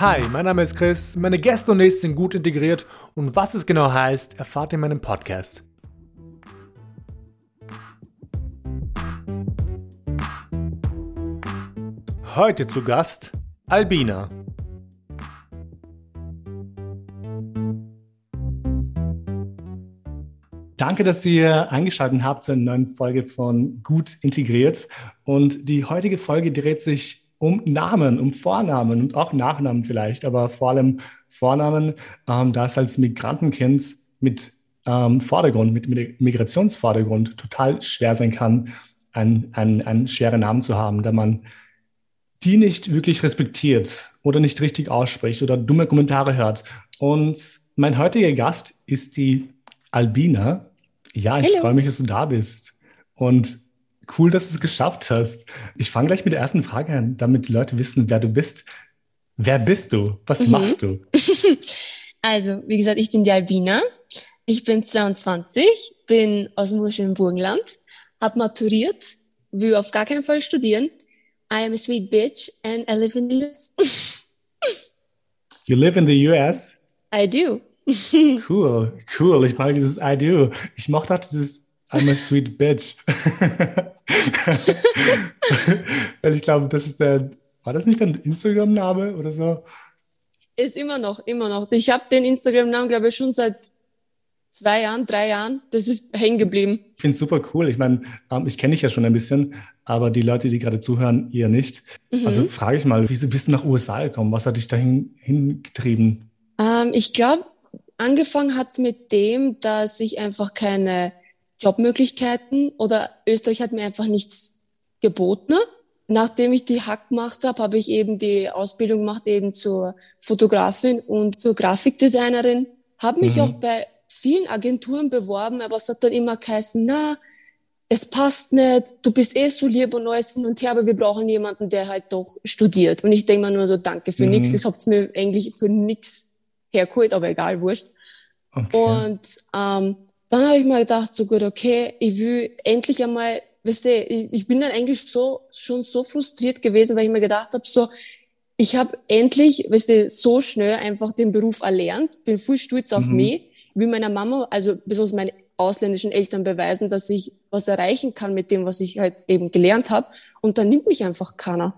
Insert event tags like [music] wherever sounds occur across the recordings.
Hi, mein Name ist Chris, meine Gäste und ich sind gut integriert und was es genau heißt, erfahrt ihr in meinem Podcast. Heute zu Gast Albina. Danke, dass ihr eingeschaltet habt zu einer neuen Folge von Gut Integriert. Und die heutige Folge dreht sich um Namen, um Vornamen und auch Nachnamen vielleicht, aber vor allem Vornamen, ähm, da es als Migrantenkind mit ähm, Vordergrund, mit Migrationsvordergrund total schwer sein kann, einen, einen, einen schweren Namen zu haben, da man die nicht wirklich respektiert oder nicht richtig ausspricht oder dumme Kommentare hört. Und mein heutiger Gast ist die Albina. Ja, ich freue mich, dass du da bist. Und Cool, dass du es geschafft hast. Ich fange gleich mit der ersten Frage an, damit die Leute wissen, wer du bist. Wer bist du? Was mhm. machst du? [laughs] Also, wie gesagt, ich bin die Albina. Ich bin 22, bin aus dem wunderschönen Burgenland, habe maturiert, will auf gar keinen Fall studieren. I am a sweet bitch and I live in the US. you live in the US? I do. [laughs] cool, cool. Ich mag dieses I do. Ich mochte auch dieses I'm a sweet bitch. [laughs] [laughs] Weil ich glaube, das ist der, war das nicht dein Instagram-Name oder so? Ist immer noch, immer noch. Ich habe den Instagram-Namen, glaube ich, schon seit zwei Jahren, drei Jahren. Das ist hängen geblieben. Ich finde es super cool. Ich meine, ähm, ich kenne dich ja schon ein bisschen, aber die Leute, die gerade zuhören, eher nicht. Mhm. Also frage ich mal, wieso bist du nach USA gekommen? Was hat dich dahin hingetrieben? Ähm, ich glaube, angefangen hat es mit dem, dass ich einfach keine Jobmöglichkeiten oder Österreich hat mir einfach nichts geboten. Nachdem ich die Hack gemacht habe, habe ich eben die Ausbildung gemacht eben zur Fotografin und zur Grafikdesignerin. Habe mich mhm. auch bei vielen Agenturen beworben, aber es hat dann immer geheißen, na, es passt nicht, du bist eh so lieb und alles hin und her, aber wir brauchen jemanden, der halt doch studiert. Und ich denke mir nur so, danke für mhm. nichts, das habt mir eigentlich für nichts hergeholt, aber egal, wurscht. Okay. Und ähm, dann habe ich mir gedacht, so gut, okay, ich will endlich einmal, weißt du, ich, bin dann eigentlich so schon so frustriert gewesen, weil ich mir gedacht habe, so, ich habe endlich, weißt du, so schnell einfach den Beruf erlernt, bin voll stolz auf mhm. mich, will meiner Mama, also besonders meine ausländischen Eltern beweisen, dass ich was erreichen kann mit dem, was ich halt eben gelernt habe. Und dann nimmt mich einfach keiner.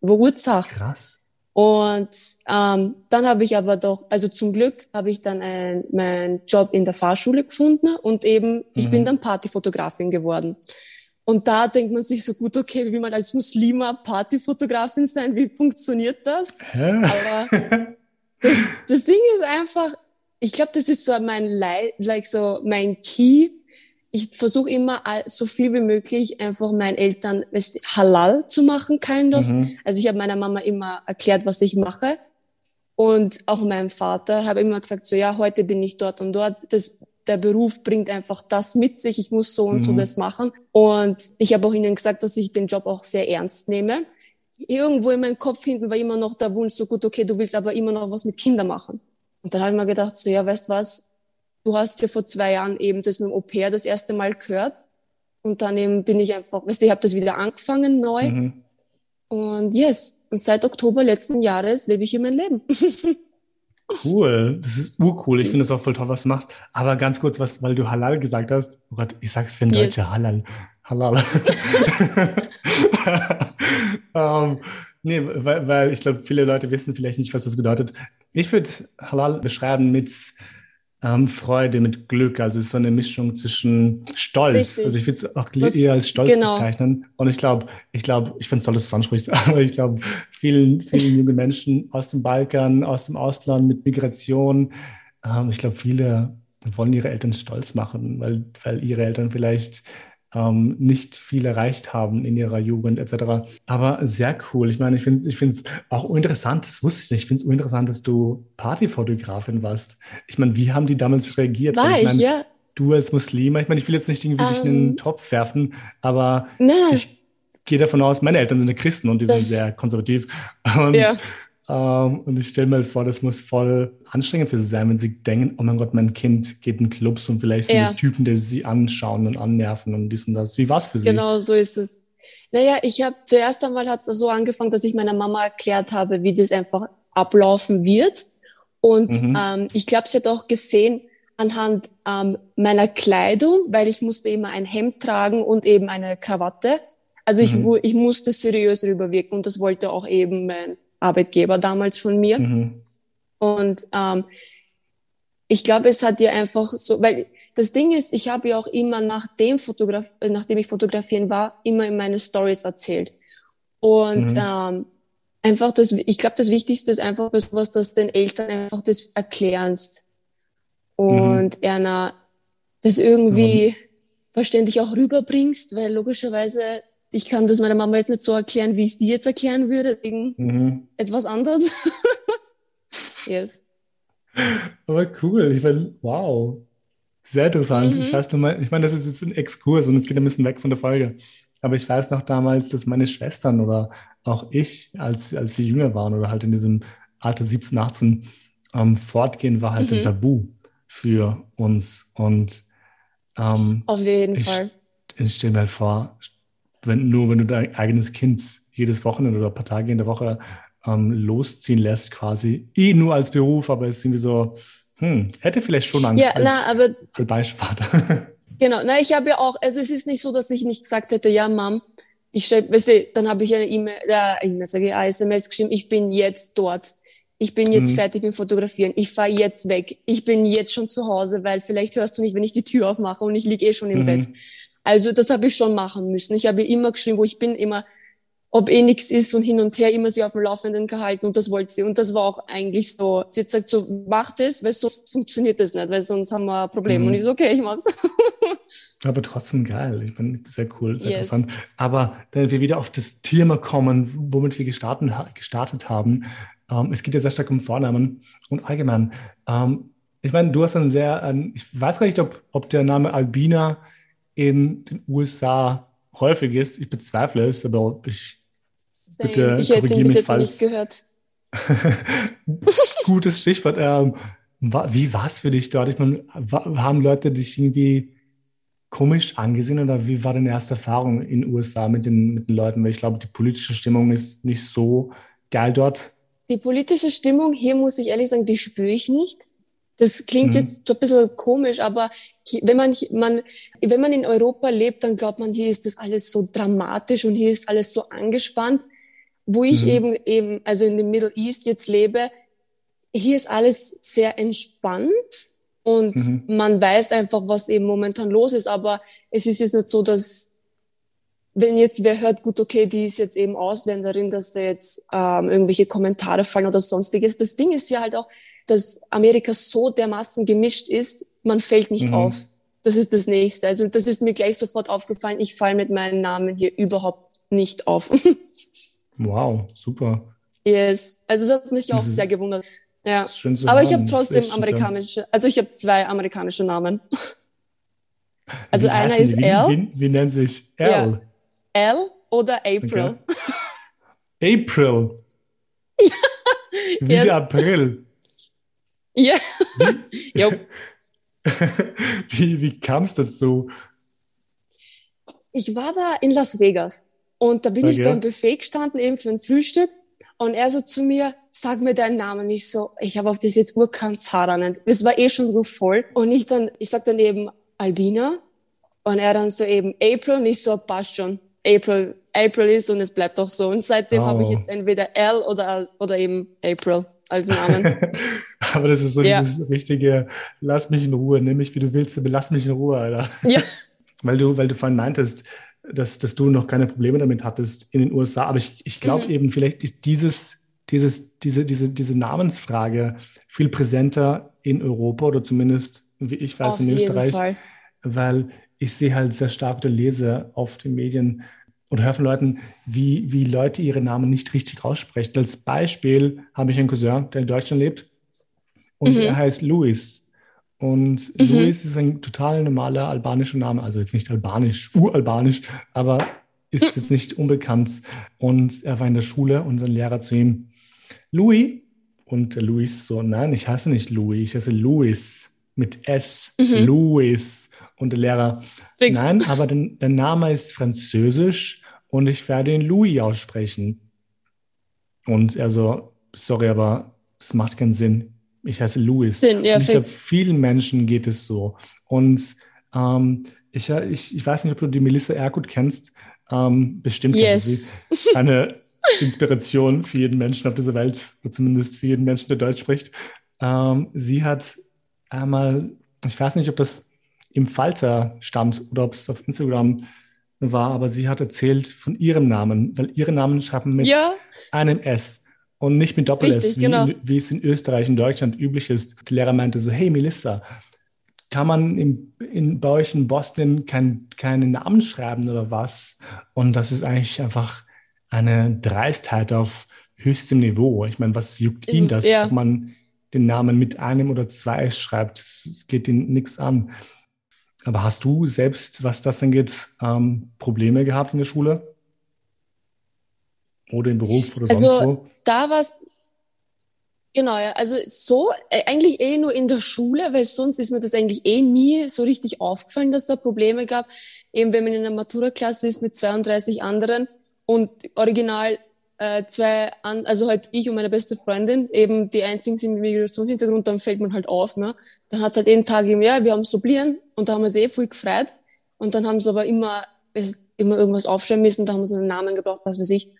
Wo Ursache. Krass. Und ähm, dann habe ich aber doch, also zum Glück habe ich dann ein, meinen Job in der Fahrschule gefunden und eben, mhm. ich bin mhm. dann Partyfotografin geworden. Und da denkt man sich so gut, okay, wie will man als Muslima Partyfotografin sein? Wie funktioniert das? Hä? Aber das, [laughs] das Ding ist einfach, ich glaube, das ist so mein, like so mein Key ich versuche immer so viel wie möglich einfach meinen Eltern halal zu machen, kind of. Mhm. Also ich habe meiner Mama immer erklärt, was ich mache. Und auch meinem Vater habe immer gesagt, so ja, heute bin ich dort und dort. Das, der Beruf bringt einfach das mit sich. Ich muss so und mhm. so das machen. Und ich habe auch ihnen gesagt, dass ich den Job auch sehr ernst nehme. Irgendwo in meinem Kopf hinten war immer noch der Wunsch, so gut, okay, du willst aber immer noch was mit Kindern machen. Und dann habe ich mir gedacht, so ja, weißt was, du hast ja vor zwei Jahren eben das mit dem Au-pair das erste Mal gehört. Und dann eben bin ich einfach, weißt du, ich habe das wieder angefangen neu. Mhm. Und yes, und seit Oktober letzten Jahres lebe ich hier mein Leben. [laughs] Cool, das ist urcool. Ich finde es auch voll toll, was du machst. Aber ganz kurz, was, weil du Halal gesagt hast. Oh Gott, ich sag's für ein yes. Deutscher, Halal. Halal. um, [laughs] ähm, nee, weil, weil ich glaube, viele Leute wissen vielleicht nicht, was das bedeutet. Ich würde Halal beschreiben mit ähm, Freude, mit Glück. Also es ist so eine Mischung zwischen Stolz. Richtig. Also ich würde es auch Was, eher als Stolz genau. bezeichnen. Und ich glaube, ich glaube, ich finde es toll, dass du es ansprichst, [laughs] aber ich glaube, vielen, vielen jungen Menschen aus dem Balkan, aus dem Ausland mit Migration, ähm, ich glaube, viele wollen ihre Eltern stolz machen, weil, weil ihre Eltern vielleicht ähm, nicht viel erreicht haben in ihrer Jugend etc. Aber sehr cool. Ich meine, ich finde es ich find's auch interessant, das wusste ich nicht, ich finde es interessant, dass du Partyfotografin warst. Ich meine, wie haben die damals reagiert? War ich, ich ja. Du als Muslima, ich meine, ich will jetzt nicht irgendwie um, dich in den ähm. Topf werfen, aber na. ich gehe davon aus, meine Eltern sind ja Christen und die das, sind sehr konservativ. Und ja. Ähm, und ich stelle mir vor, das muss voll anstrengend für sie sein, wenn sie denken, oh mein Gott, mein Kind geht in Clubs und vielleicht sind ja. die Typen, die sie anschauen und annerven und dies und das. Wie war es für sie? Genau, so ist es. Naja, ich habe zuerst einmal hat es so angefangen, dass ich meiner Mama erklärt habe, wie das einfach ablaufen wird. Und mhm. ähm, ich glaube, sie hat auch gesehen anhand ähm, meiner Kleidung, weil ich musste immer ein Hemd tragen und eben eine Krawatte. Also mhm. ich, ich musste seriös rüberwirken und das wollte auch eben mein Arbeitgeber damals von mir. Mhm. Und ähm, ich glaube, es hat dir einfach so, weil das Ding ist, ich habe ja auch immer nachdem, Fotograf äh, nachdem ich fotografieren war, immer in meine Stories erzählt. Und mhm. ähm, einfach das, ich glaube, das Wichtigste ist einfach was, dass den Eltern einfach das erklärst und mhm. einer das irgendwie mhm. verständlich auch rüberbringst, weil logischerweise ich kann das meiner Mama jetzt nicht so erklären, wie ich es dir jetzt erklären würde, wegen mhm. etwas anderes. [laughs] yes. Aber cool, ich meine, wow. Sehr interessant. Mhm. Ich weiß nur mal, ich meine, das ist jetzt ein Exkurs und es geht ein bisschen weg von der Folge. Aber ich weiß noch damals, dass meine Schwestern oder auch ich, als, als wir jünger waren oder halt in diesem Alter 17, 18, ähm, fortgehen war halt mhm. ein Tabu für uns. Und ähm, auf jeden ich, Fall. Ich stelle mir halt vor, wenn, nur wenn du dein eigenes Kind jedes Wochenende oder ein paar Tage in der Woche ähm, losziehen lässt, quasi, eh nur als Beruf, aber es ist irgendwie so, hm, hätte vielleicht schon Angst ja, als, na, aber, als. [laughs] Genau, na, ich habe ja auch, also es ist nicht so, dass ich nicht gesagt hätte, ja, Mom, ich schreibe, weißt du, dann habe ich eine E-Mail, äh, E-Mail, sage ich, SMS geschrieben, ich bin jetzt dort. Ich bin jetzt mhm. fertig mit Fotografieren. Ich fahre jetzt weg. Ich bin jetzt schon zu Hause, weil vielleicht hörst du nicht, wenn ich die Tür aufmache und ich liege eh schon im mhm. Bett. Also das habe ich schon machen müssen. Ich habe immer geschrieben, wo ich bin, immer ob eh nichts ist und hin und her immer sie auf dem Laufenden gehalten und das wollte sie. Und das war auch eigentlich so, sie hat gesagt so, mach das, weil sonst funktioniert das nicht, weil sonst haben wir ein Problem. Mhm. Und ich so, okay, ich mach's. [laughs] Aber trotzdem geil. Ich bin sehr cool, sehr yes. interessant. Aber wenn wir wieder auf das Thema kommen, womit wir gestartet, gestartet haben, ähm, es geht ja sehr stark um Vornamen und allgemein. Ähm, ich meine, du hast einen sehr, ein, ich weiß gar nicht, ob, ob der Name Albina in den USA häufig ist. Ich bezweifle es, aber ich Same. bitte ich hätte ihn bis jetzt falls. nicht gehört. [laughs] Gutes Stichwort. Ähm, wie war es für dich dort? Ich meine, haben Leute dich irgendwie komisch angesehen oder wie war deine erste Erfahrung in den USA mit den, mit den Leuten? Weil ich glaube, die politische Stimmung ist nicht so geil dort. Die politische Stimmung hier, muss ich ehrlich sagen, die spüre ich nicht. Das klingt mhm. jetzt so ein bisschen komisch, aber wenn man, man, wenn man in Europa lebt, dann glaubt man, hier ist das alles so dramatisch und hier ist alles so angespannt. Wo ich mhm. eben, eben, also in dem Middle East jetzt lebe, hier ist alles sehr entspannt und mhm. man weiß einfach, was eben momentan los ist. Aber es ist jetzt nicht so, dass wenn jetzt wer hört, gut, okay, die ist jetzt eben Ausländerin, dass da jetzt ähm, irgendwelche Kommentare fallen oder sonstiges. Das Ding ist ja halt auch, dass Amerika so dermaßen gemischt ist, man fällt nicht mhm. auf. Das ist das Nächste. Also das ist mir gleich sofort aufgefallen. Ich falle mit meinem Namen hier überhaupt nicht auf. [laughs] wow, super. Yes. Also das hat mich auch sehr gewundert. Ja. Aber ich habe trotzdem amerikanische, also ich habe zwei amerikanische Namen. Also wie einer ist wie, L. Wie, wie, nennt sich L? Ja. L oder April. Okay. April. Ja. [laughs] Wie yes. April. Ja. Wie, [laughs] wie, wie kam es dazu? Ich war da in Las Vegas und da bin okay. ich beim Buffet gestanden, eben für ein Frühstück. Und er so zu mir, sag mir deinen Namen. Ich so, ich habe auf das jetzt Zara nennt. Es war eh schon so voll. Und ich dann, ich sag dann eben Albina. Und er dann so eben April. Und ich so, passt schon. April, April ist und es bleibt auch so. Und seitdem oh. habe ich jetzt entweder L oder, oder eben April als Namen. [laughs] Aber das ist so ja. dieses richtige, lass mich in Ruhe, nimm mich wie du willst, aber lass mich in Ruhe, Alter. Ja. [laughs] weil du, weil du vorhin meintest, dass, dass du noch keine Probleme damit hattest in den USA. Aber ich, ich glaube mhm. eben, vielleicht ist dieses, dieses, diese, diese, diese Namensfrage viel präsenter in Europa oder zumindest, wie ich weiß, Auf in Österreich. Fall. Weil ich sehe halt sehr stark oder lese auf den Medien, und höre von Leuten, wie, wie Leute ihre Namen nicht richtig aussprechen. Als Beispiel habe ich einen Cousin, der in Deutschland lebt und mhm. er heißt Luis. Und mhm. Luis ist ein total normaler albanischer Name, also jetzt nicht albanisch, uralbanisch, aber ist jetzt nicht unbekannt. Und er war in der Schule und sein Lehrer zu ihm, Louis, und der Luis so, nein, ich heiße nicht Louis, ich heiße Louis mit S, mhm. Louis. Und der Lehrer, Fix. nein, aber den, der Name ist französisch und ich werde ihn Louis aussprechen. Und er so, sorry, aber das macht keinen Sinn. Ich heiße Louis. Sinn, ja, ich glaube, vielen Menschen geht es so. Und ähm, ich, ich, ich weiß nicht, ob du die Melissa Erkut kennst. Ähm, bestimmt yes. sie. Eine [laughs] Inspiration für jeden Menschen auf dieser Welt, oder zumindest für jeden Menschen, der Deutsch spricht. Ähm, sie hat einmal, ich weiß nicht, ob das im Falter stand oder ob es auf Instagram war, aber sie hat erzählt von ihrem Namen, weil ihre Namen schreiben mit ja. einem S und nicht mit Doppel-S, wie, genau. wie, es in Österreich und Deutschland üblich ist. Die Lehrer meinte so, hey Melissa, kann man in, in, bei euch in Boston kein, keine Namen schreiben oder was? Und das ist eigentlich einfach eine Dreistheit auf höchstem Niveau. Ich meine, was juckt ihn das, ja. ob man den Namen mit einem oder zwei schreibt? Es geht ihn nichts an. Aber hast du selbst, was das angeht, ähm, Probleme gehabt in der Schule? Oder im Beruf oder also, sonst wo? Da war es, genau, ja, also so, äh, eigentlich eh nur in der Schule, weil sonst ist mir das eigentlich eh nie so richtig aufgefallen, dass da Probleme gab. Eben wenn man in einer Matura-Klasse ist mit 32 anderen und original äh, zwei, an, also halt ich und meine beste Freundin, eben die einzigen sind mit Migrationshintergrund, dann fällt man halt auf, ne? Dann hat's halt jeden Tag eben, ja, wir haben Sublieren und da haben wir sie eh voll gefreut. Und dann haben sie aber immer, immer irgendwas aufschreiben müssen, da haben sie einen Namen gebraucht, was weiß ich.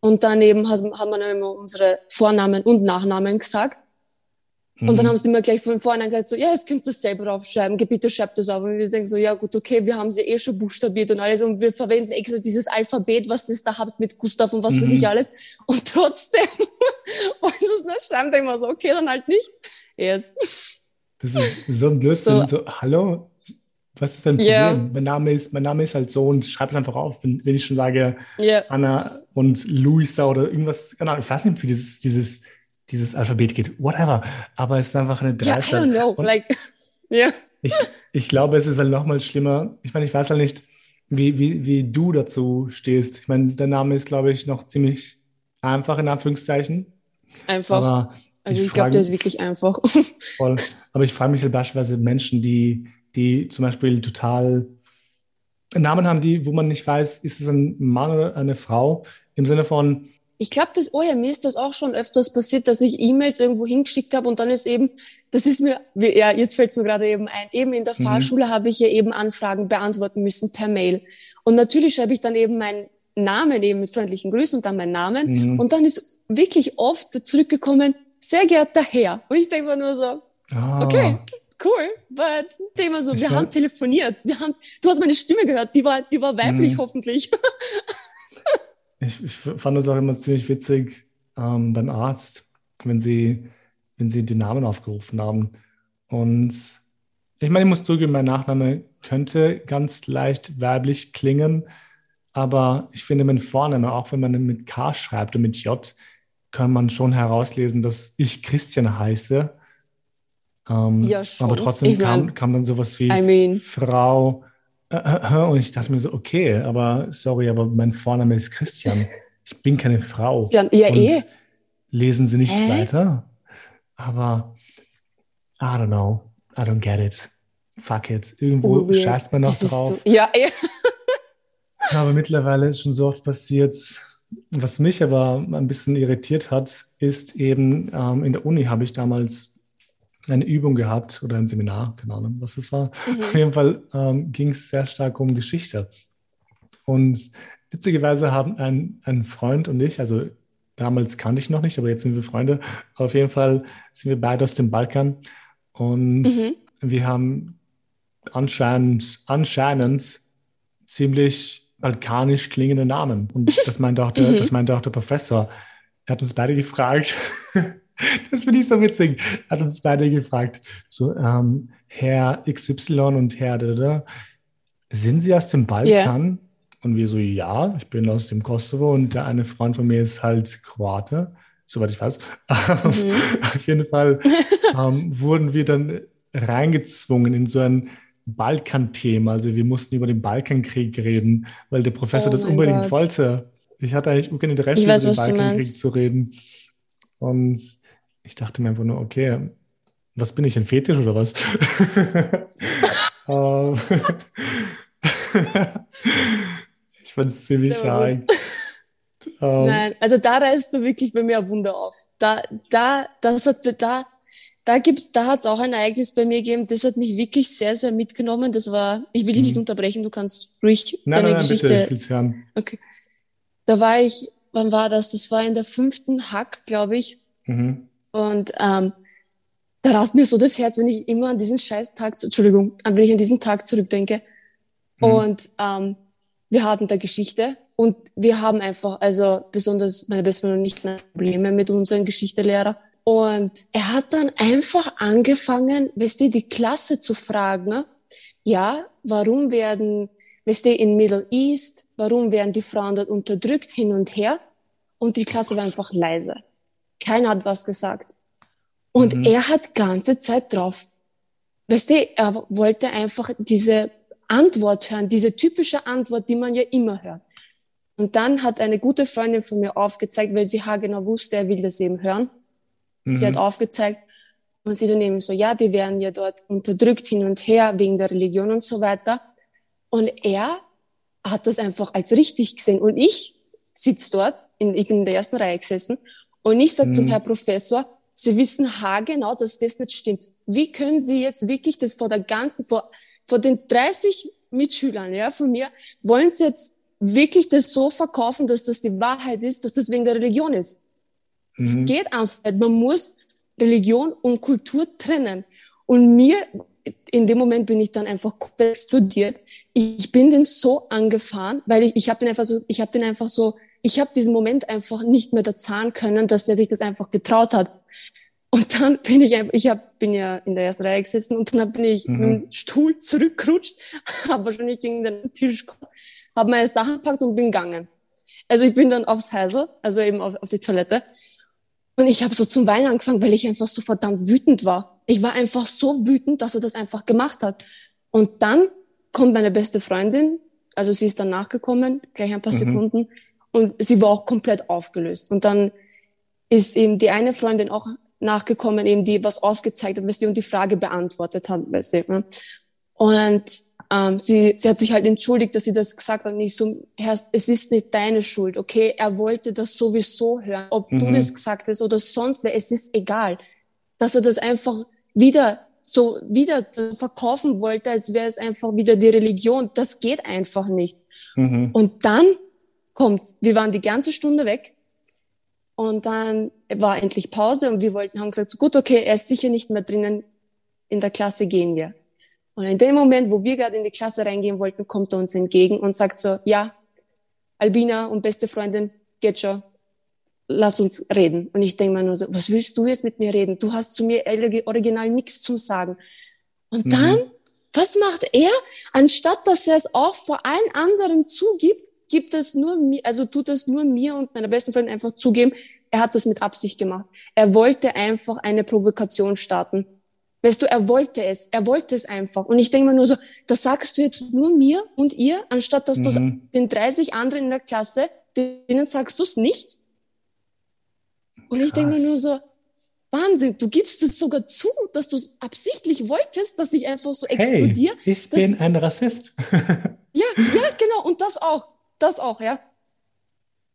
Und daneben hat, hat man immer unsere Vornamen und Nachnamen gesagt. Mhm. Und dann mhm. haben sie immer gleich von vornherein gesagt, so, ja, jetzt kannst du das selber draufschreiben, bitte schreib das auf. Und wir denken so, ja gut, okay, wir haben sie eh schon buchstabiert und alles und wir verwenden extra dieses Alphabet, was ihr da habt mit Gustav und was mhm. weiß ich mhm. alles. Und trotzdem [laughs] wollen sie es nicht schreiben, denken wir so, okay, dann halt nicht. Yes. Das ist so ein Blödsinn. So, so hallo, was ist dein Problem? Yeah. Mein, Name ist, mein Name ist halt so und schreib es einfach auf, wenn, wenn ich schon sage yeah. Anna und Luisa oder irgendwas, genau, ich weiß nicht, wie dieses, dieses, dieses Alphabet geht, whatever. Aber es ist einfach eine Dreifach. Yeah, I don't know, like, [laughs] yeah. Ich, ich glaube, es ist halt nochmal schlimmer. Ich meine, ich weiß halt nicht, wie, wie, wie du dazu stehst. Ich meine, der Name ist, glaube ich, noch ziemlich einfach, in Anführungszeichen. Einfach. Aber also ich, ich glaube, der ist wirklich einfach. Voll. [laughs] Aber ich frage mich halt beispielsweise Menschen, die die zum Beispiel total Namen haben, die, wo man nicht weiß, ist es ein Mann oder eine Frau, im Sinne von. Ich glaube, das, oh ja, mir ist das auch schon öfters passiert, dass ich E-Mails irgendwo hingeschickt habe und dann ist eben, das ist mir, ja, jetzt fällt es mir gerade eben ein, eben in der mhm. Fahrschule habe ich ja eben Anfragen beantworten müssen per Mail. Und natürlich schreibe ich dann eben meinen Namen eben mit freundlichen Grüßen und dann meinen Namen. Mhm. Und dann ist wirklich oft zurückgekommen, sehr geehrter Herr. Und ich denke mir nur so, ah. okay, cool, but Thema so, ich wir haben telefoniert, wir haben, du hast meine Stimme gehört, die war, die war weiblich mhm. hoffentlich. [laughs] ich, ich fand das auch immer ziemlich witzig ähm, beim Arzt, wenn sie, wenn sie den Namen aufgerufen haben. Und ich meine, ich muss zugeben, mein Nachname könnte ganz leicht weiblich klingen, aber ich finde, mein Vorname, auch wenn man mit K schreibt und mit J, kann man schon herauslesen, dass ich Christian heiße ähm, ja, schon. Aber trotzdem kam, mein, kam dann sowas wie I mean. Frau. Äh, äh, äh, und ich dachte mir so, okay, aber sorry, aber mein Vorname ist Christian. [laughs] Ich bin keine Frau. Christian, ja, und eh. Lesen Sie nicht Hä? weiter? Aber I don't know. I don't get it. Fuck it. Irgendwo oh, scheißt man noch drauf. So, ja, eh. [laughs] aber mittlerweile ist schon so oft passiert. Was mich aber ein bisschen irritiert hat, ist eben, ähm, in der Uni habe ich damals eine Übung gehabt oder ein Seminar, keine Ahnung, was es war. Mhm. Auf jeden Fall ähm, ging es sehr stark um Geschichte. Und witzigerweise haben ein, ein Freund und ich, also damals kannte ich noch nicht, aber jetzt sind wir Freunde, auf jeden Fall sind wir beide aus dem Balkan und mhm. wir haben anscheinend, anscheinend ziemlich balkanisch klingende Namen. Und [laughs] das meinte auch der, mhm. das meinte auch der Professor. Er hat uns beide gefragt, Das finde ich so witzig. Hat uns beide gefragt. So, ähm, Herr XY und Herr, da, sind Sie aus dem Balkan? Yeah. Und wir so, ja, ich bin aus dem Kosovo und der eine Freund von mir ist halt Kroate, soweit ich weiß. Mhm. [laughs] Auf jeden Fall ähm, wurden wir dann reingezwungen in so ein Balkan-Thema. Also wir mussten über den Balkankrieg reden, weil der Professor oh das unbedingt Gott. wollte. Ich hatte eigentlich kein Interesse, weiß, über den Balkankrieg zu reden. Und ich dachte mir einfach nur, okay, was bin ich, ein Fetisch oder was? [laughs] Ähm, ich fand es ziemlich schade. Um. Nein, also da reißt du wirklich bei mir ein Wunder auf. Da, da, das hat, da, da gibt's, da hat's auch ein Ereignis bei mir gegeben, das hat mich wirklich sehr, sehr mitgenommen. Das war, ich will dich nicht mhm. unterbrechen, du kannst ruhig nein, deine nein, Geschichte. Bitte, ich hören. Okay. Da war ich, wann war das? Das war in der fünften Hack, glaube ich. Mhm. Und ähm, da rast mir so das Herz, wenn ich immer an diesen scheiß Tag, Entschuldigung, wenn ich an diesen Tag zurückdenke. Mhm. Und ähm, wir hatten da Geschichte und wir haben einfach, also besonders meine beste Freundin und ich, Probleme mit unserem Geschichtelehrer. Und er hat dann einfach angefangen, weißt du, die Klasse zu fragen, ne? ja, warum werden, weißt du, in Middle East, warum werden die Frauen dort unterdrückt, hin und her? Und die Klasse war einfach leise. Keiner hat was gesagt. Und mhm. er hat ganze Zeit drauf, weißt du, er wollte einfach diese Antwort hören, diese typische Antwort, die man ja immer hört. Und dann hat eine gute Freundin von mir aufgezeigt, weil sie haargenau wusste, er will das eben hören. Mhm. Sie hat mhm. aufgezeigt und sie dann eben so, ja, die werden ja dort unterdrückt hin und her wegen der Religion und so weiter. Und er hat das einfach als richtig gesehen. Und ich sitze dort, in, in der ersten Reihe gesessen, und ich sage mhm. zum Herr Professor, Sie wissen haargenau, dass das nicht stimmt. Wie können Sie jetzt wirklich das vor der ganzen, vor, vor den 30 Mitschülern, ja, von mir, wollen Sie jetzt wirklich das so verkaufen, dass das die Wahrheit ist, dass das wegen der Religion ist? Es mhm. geht einfach nicht. Man muss Religion und Kultur trennen. Und mir, in dem Moment bin ich dann einfach komplett explodiert. Ich bin den so angefahren, weil ich, ich habe den einfach so, ich habe den einfach so, ich habe diesen Moment einfach nicht mehr da zahlen können, dass der sich das einfach getraut hat. Und dann bin ich einfach, ich hab, bin ja in der ersten Reihe gesessen und dann bin ich mhm. dem Stuhl zurückgerutscht, [laughs] habe wahrscheinlich gegen den Tisch habe meine Sachen gepackt und bin gegangen. Also ich bin dann aufs Häusl, also eben auf, auf die Toilette. Und ich habe so zum Weinen angefangen, weil ich einfach so verdammt wütend war. Ich war einfach so wütend, dass er das einfach gemacht hat. Und dann kommt meine beste Freundin, also sie ist dann nachgekommen, gleich ein paar mhm. Sekunden, und sie war auch komplett aufgelöst. Und dann ist eben die eine Freundin auch nachgekommen, eben die was aufgezeigt hat, weißt du, und die Frage beantwortet hat, weißt du. Ne? Und ähm, sie, sie hat sich halt entschuldigt, dass sie das gesagt hat. Nicht so, Herr, es ist nicht deine Schuld, okay? Er wollte das sowieso hören, ob mhm. du das gesagt hast oder sonst wer, es ist egal. Dass er das einfach wieder so wieder verkaufen wollte, als wäre es einfach wieder die Religion. Das geht einfach nicht. Mhm. Und dann kommt, wir waren die ganze Stunde weg und dann war endlich Pause und wir wollten, haben gesagt, so gut, okay, er ist sicher nicht mehr drinnen, in der Klasse gehen wir. Und in dem Moment, wo wir gerade in die Klasse reingehen wollten, kommt er uns entgegen und sagt so, ja, Albina und beste Freundin, geht schon, lass uns reden. Und ich denke mir nur so, was willst du jetzt mit mir reden? Du hast zu mir original nichts zum Sagen. Und mhm. dann, was macht er? Anstatt dass er es auch vor allen anderen zugibt, gibt es nur mir, also tut es nur mir und meiner besten Freundin einfach zugeben, er hat das mit Absicht gemacht. Er wollte einfach eine Provokation starten. Weißt du, er wollte es, er wollte es einfach. Und ich denke mir nur so, das sagst du jetzt nur mir und ihr, anstatt dass du mhm. den 30 anderen in der Klasse, denen sagst du es nicht. Und ich denke mir nur so, Wahnsinn, du gibst es sogar zu, dass du es absichtlich wolltest, dass ich einfach so explodiere. Hey, ich bin ein Rassist. [laughs] ja, ja, genau, und das auch das auch, ja.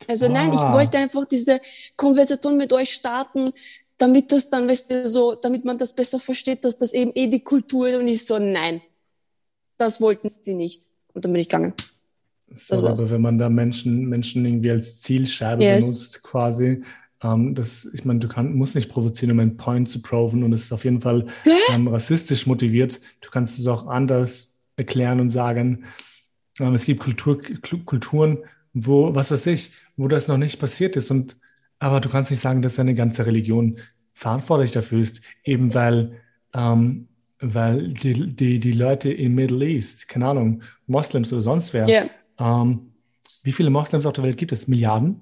Also ah. nein, ich ah. wollte einfach diese Konversation mit euch starten, damit das dann, weißt du, so, damit man das besser versteht, dass das eben eh die Kultur ist und ich so, nein, das wollten sie nicht. Und dann bin ich gegangen. Sorry, aber wenn man da Menschen, Menschen irgendwie als Zielscheibe yes. benutzt, quasi, ähm, das, ich meine, du kann, musst nicht provozieren, um einen Point zu proven und es ist auf jeden Fall ähm, rassistisch motiviert. Du kannst es auch anders erklären und sagen, es gibt Kultur, Kulturen, wo, was weiß ich, wo das noch nicht passiert ist. Und, aber du kannst nicht sagen, dass eine ganze Religion verantwortlich dafür ist, eben weil, ähm, weil die, die, die Leute im Middle East, keine Ahnung, Moslems oder sonst wer, yeah. ähm, wie viele Moslems auf der Welt gibt es? Milliarden?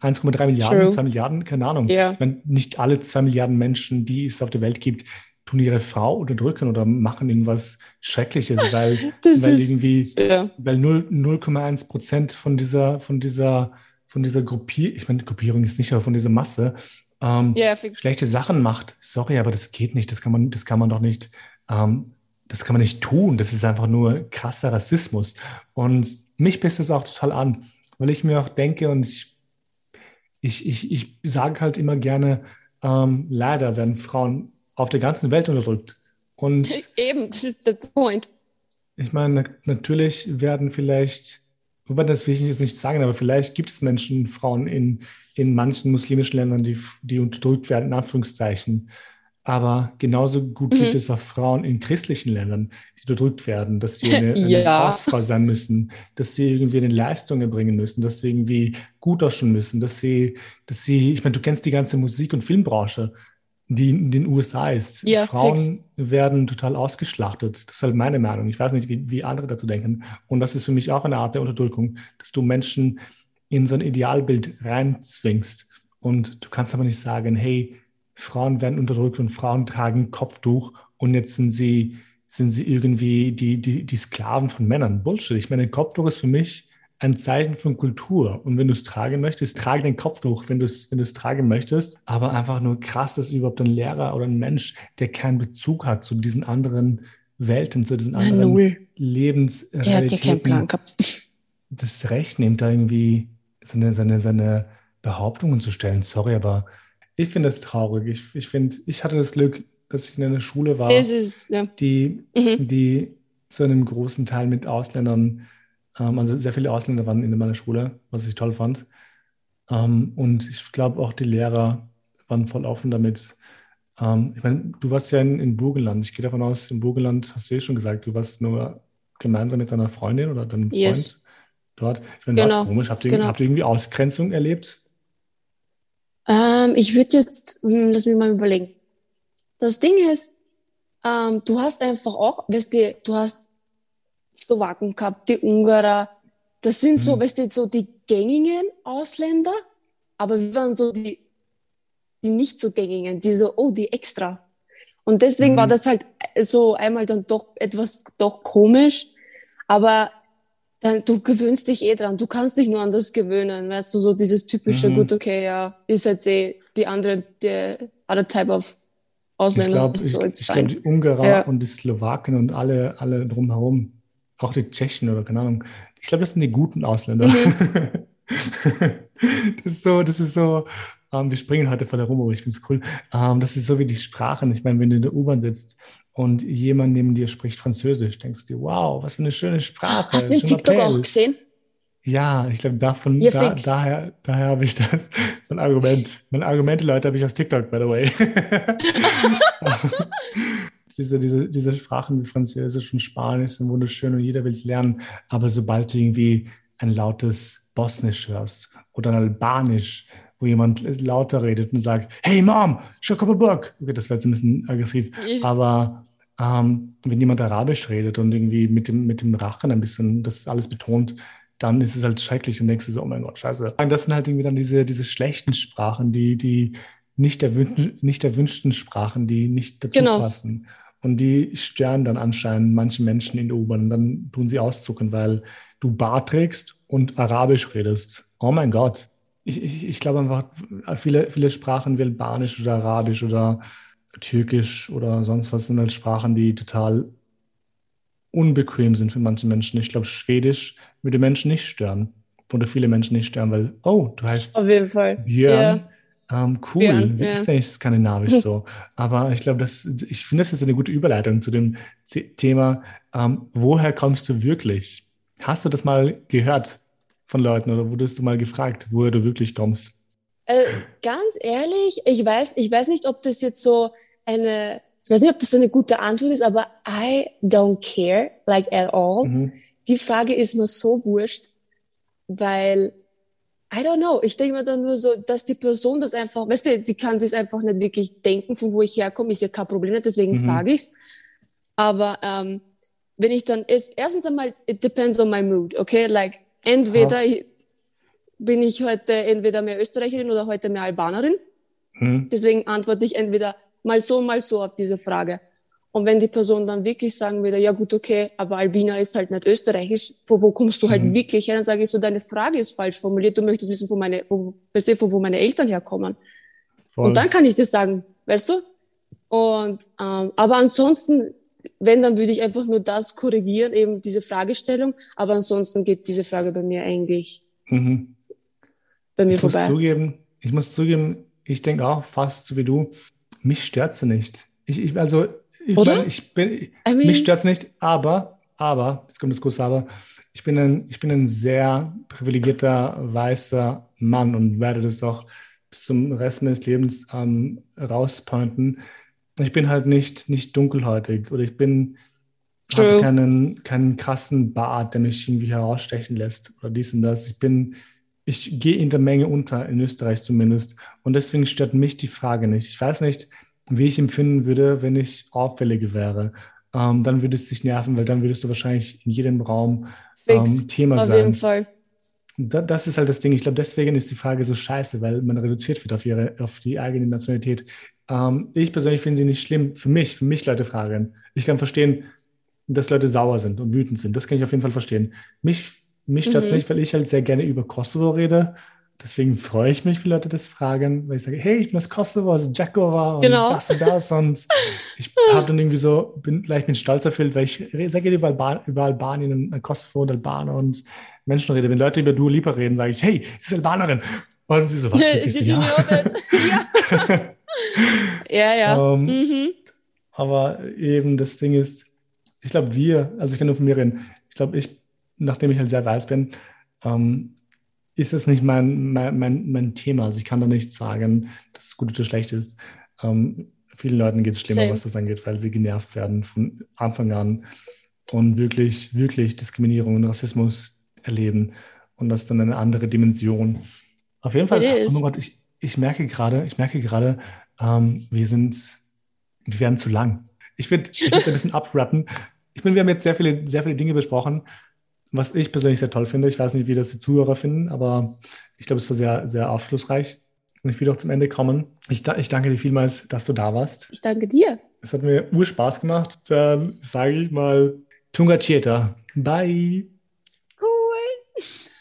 1,3 Milliarden, True. 2 Milliarden, keine Ahnung. Yeah. Meine, nicht alle 2 Milliarden Menschen, die es auf der Welt gibt, tun ihre Frau unterdrücken oder machen irgendwas Schreckliches, weil, weil irgendwie, ja. weil 0,1 Prozent von dieser, von dieser, von dieser Gruppierung, ich meine, Gruppierung ist nicht, aber von dieser Masse, ähm, yeah, schlechte Sachen macht. Sorry, aber das geht nicht. Das kann man, das kann man doch nicht, ähm, das kann man nicht tun. Das ist einfach nur krasser Rassismus. Und mich pisst es auch total an, weil ich mir auch denke und ich ich, ich, ich sage halt immer gerne, ähm, leider werden Frauen auf der ganzen Welt unterdrückt. Und [laughs] eben, das ist der Point. Ich meine, natürlich werden vielleicht, wobei das will ich jetzt nicht sagen, aber vielleicht gibt es Menschen, Frauen in, in manchen muslimischen Ländern, die, die unterdrückt werden, in Anführungszeichen. Aber genauso gut mhm. gibt es auch Frauen in christlichen Ländern, die unterdrückt werden, dass sie eine, [laughs] ja. Hausfrau sein müssen, dass sie irgendwie eine Leistung erbringen müssen, dass sie irgendwie gut ausschauen müssen, dass sie, dass sie, ich meine, du kennst die ganze Musik- und Filmbranche, die in den USA ist. Ja, Frauen fix. werden total ausgeschlachtet. Das ist halt meine Meinung. Ich weiß nicht, wie, wie andere dazu denken. Und das ist für mich auch eine Art der Unterdrückung, dass du Menschen in so ein Idealbild reinzwingst. Und du kannst aber nicht sagen, hey, Frauen werden unterdrückt und Frauen tragen Kopftuch und jetzt sind sie, sind sie irgendwie die, die, die Sklaven von Männern. Bullshit. Ich meine, ein Kopftuch ist für mich ein Zeichen von Kultur. Und wenn du es tragen möchtest, trage den Kopftuch, wenn du es, wenn du es tragen möchtest. Aber einfach nur krass, dass überhaupt ein Lehrer oder ein Mensch, der keinen Bezug hat zu diesen anderen Welten, zu diesen anderen Null. Lebens. Der hat ja keinen Plan gehabt. [laughs] Das Recht nimmt, da irgendwie seine, seine, seine Behauptungen zu stellen. Sorry, aber ich finde es traurig. Ich, ich finde, ich hatte das Glück, dass ich in einer Schule war, ist, ja. die, mhm. die zu einem großen Teil mit Ausländern, ähm, also sehr viele Ausländer waren in meiner Schule, was ich toll fand. Ähm, und ich glaube auch die Lehrer waren voll offen damit. Ähm, ich meine, du warst ja in, in Burgenland. Ich gehe davon aus, in Burgenland hast du eh schon gesagt, du warst nur gemeinsam mit deiner Freundin oder deinem Freund yes. dort. Ich meine, genau. das komisch. Habt ihr, genau. habt ihr irgendwie Ausgrenzung erlebt? Ähm, ich würde jetzt, hm, lass mich mal überlegen. Das Ding ist, ähm, du hast einfach auch, weißt du, du hast Slowaken gehabt, die Ungarer, das sind mhm. so, weißt du, so die gängigen Ausländer, aber wir waren so die, die nicht so gängigen, die so, oh, die extra. Und deswegen mhm. war das halt so einmal dann doch etwas doch komisch, aber dann du gewöhnst dich eh dran. Du kannst dich nur an das gewöhnen, weißt du, so dieses typische, mhm. gut, okay, ja, ist jetzt eh die andere, die other type of Ausländer. Ich glaube, so, ich, glaub, die Ungarer ja. und die Slowaken und alle, alle drumherum, auch die Tschechen oder keine Ahnung, ich glaube, das sind die guten Ausländer. Mhm. [laughs] das ist so, das ist so, ähm, wir springen heute voll herum, aber ich finde es cool. Ähm, das ist so wie die Sprachen. Ich meine, wenn du in der U-Bahn sitzt und jemand neben dir spricht Französisch, denkst du dir, wow, was für eine schöne Sprache. Hast du den TikTok auch gesehen? Ja, ich glaube, davon, da, daher, daher habe ich das, mein Argument. Mein Argumente, Leute, habe ich aus TikTok, by the way. [laughs] [laughs] diese, diese, diese Sprachen wie Französisch und Spanisch sind wunderschön und jeder will es lernen. Aber sobald du irgendwie ein lautes Bosnisch hörst oder ein Albanisch wo jemand lauter redet und sagt, hey Mom, book. Okay, das wäre jetzt ein bisschen aggressiv. Aber ähm, wenn jemand Arabisch redet und irgendwie mit dem, mit dem Rachen ein bisschen das alles betont, dann ist es halt schrecklich und denkst du so, oh mein Gott, scheiße. Das sind halt irgendwie dann diese, diese schlechten Sprachen, die, die nicht, erwün nicht erwünschten Sprachen, die nicht dazu genau. passen. Und die stören dann anscheinend manche Menschen in der U-Bahn und dann tun sie auszucken, weil du Bar trägst und Arabisch redest. Oh mein Gott ich, ich, ich glaube einfach, viele, viele Sprachen wie Albanisch oder Arabisch oder Türkisch oder sonst was sind halt Sprachen, die total unbequem sind für manche Menschen. Ich glaube, Schwedisch würde Menschen nicht stören. Oder viele Menschen nicht stören, weil, oh, du heißt Auf jeden Fall. Björn. Ja. Ähm, cool, Björn, wie ja. ist eigentlich skandinavisch so? Aber ich glaube, das, ich finde, das ist eine gute Überleitung zu dem Thema, ähm, woher kommst du wirklich? Hast du das mal gehört? von Leuten oder wurdest du mal gefragt, woher du wirklich kommst? Äh, ganz ehrlich, ich weiß, ich weiß nicht, ob das jetzt so eine, ich weiß nicht, ob das so eine gute Antwort ist, aber I don't care, like at all. Mhm. Die Frage ist mir so wurscht, weil I don't know. Ich denke mir dann nur so, dass die Person das einfach, weißt du, sie kann sich einfach nicht wirklich denken, von wo ich herkomme, ist ja kein Problem, deswegen mhm. sage ich's. Aber ähm, wenn ich dann, ist, erstens einmal, it depends on my mood, okay? Like, Entweder ja. bin ich heute entweder mehr Österreicherin oder heute mehr Albanerin. Hm. Deswegen antworte ich entweder mal so, mal so auf diese Frage. Und wenn die Person dann wirklich sagen würde, ja gut, okay, aber Albina ist halt nicht österreichisch, von wo kommst du halt mhm. wirklich her? Dann sage ich so, deine Frage ist falsch formuliert, du möchtest wissen, von meine, wo, weißt du, von wo meine Eltern herkommen. Voll. Und dann kann ich das sagen, weißt du? Und ähm, aber ansonsten wenn, dann würde ich einfach nur das korrigieren, eben diese Fragestellung. Aber ansonsten geht diese Frage bei mir eigentlich mhm. bei mir ich vorbei. Muss zugeben, ich muss zugeben, ich denke auch fast so wie du, mich stört sie nicht. Ich, ich also, ich, Oder? ich bin, I mean, mich stört es nicht, aber, aber, jetzt kommt das große Aber, ich bin ein, ich bin ein sehr privilegierter weißer Mann und werde das auch bis zum Rest meines Lebens ähm, rauspointen. Ich bin halt nicht, nicht dunkelhäutig oder ich bin habe keinen, keinen krassen Bart, der mich irgendwie herausstechen lässt oder dies und das. Ich bin, ich gehe in der Menge unter, in Österreich zumindest. Und deswegen stört mich die Frage nicht. Ich weiß nicht, wie ich empfinden würde, wenn ich auffälliger wäre. Ähm, dann würde es dich nerven, weil dann würdest du wahrscheinlich in jedem Raum ähm, Thema auf sein. Auf jeden Fall. Das ist halt das Ding. Ich glaube, deswegen ist die Frage so scheiße, weil man reduziert wird auf, ihre, auf die eigene Nationalität. Ähm, ich persönlich finde sie nicht schlimm. Für mich, für mich Leute fragen. Ich kann verstehen, dass Leute sauer sind und wütend sind. Das kann ich auf jeden Fall verstehen. Mich, mich stört mhm. nicht, weil ich halt sehr gerne über Kosovo rede. Deswegen freue ich mich, wenn Leute das fragen, weil ich sage, hey, ich bin aus Kosovo, aus Jakova genau. und das und das. Und ich habe dann irgendwie so, bin leicht mit Stolz erfüllt, weil ich gerne über, Alban über Albanien und Kosovo und Albaner und Menschen rede. Wenn Leute über Dua Lipa reden, sage ich, hey, sie ist Albanerin. Und sie so, was? [laughs] Did [laughs] ja. ja. ja, ja. Um, ähm, mhm. Aber eben das Ding ist, ich glaube, wir, also ich kann nur von mir reden, ich glaube, ich, nachdem ich halt sehr weiß bin, ähm, ist es nicht mein, mein, mein, mein, Thema. Also ich kann da nicht sagen, dass es gut oder schlecht ist. Ähm, vielen Leuten geht es schlimmer, Same. was das angeht, weil sie genervt werden von Anfang an und wirklich, wirklich Diskriminierung und Rassismus erleben. Und das ist dann eine andere Dimension. Auf jeden Fall, oh mein Gott, ich, ich merke gerade, ich merke gerade, ähm, wir sind, wir werden zu lang. Ich würde ich würd ein bisschen [laughs] abrappen. Ich meine, wir haben jetzt sehr viele, sehr viele Dinge besprochen, was ich persönlich sehr toll finde. Ich weiß nicht, wie das die Zuhörer finden, aber ich glaube, es war sehr, sehr aufschlussreich. Und ich will auch zum Ende kommen. Ich, ich danke dir vielmals, dass du da warst. Ich danke dir. Es hat mir urspaß gemacht. Dann sage ich mal Tunga Chieta. Bye. Cool. [laughs]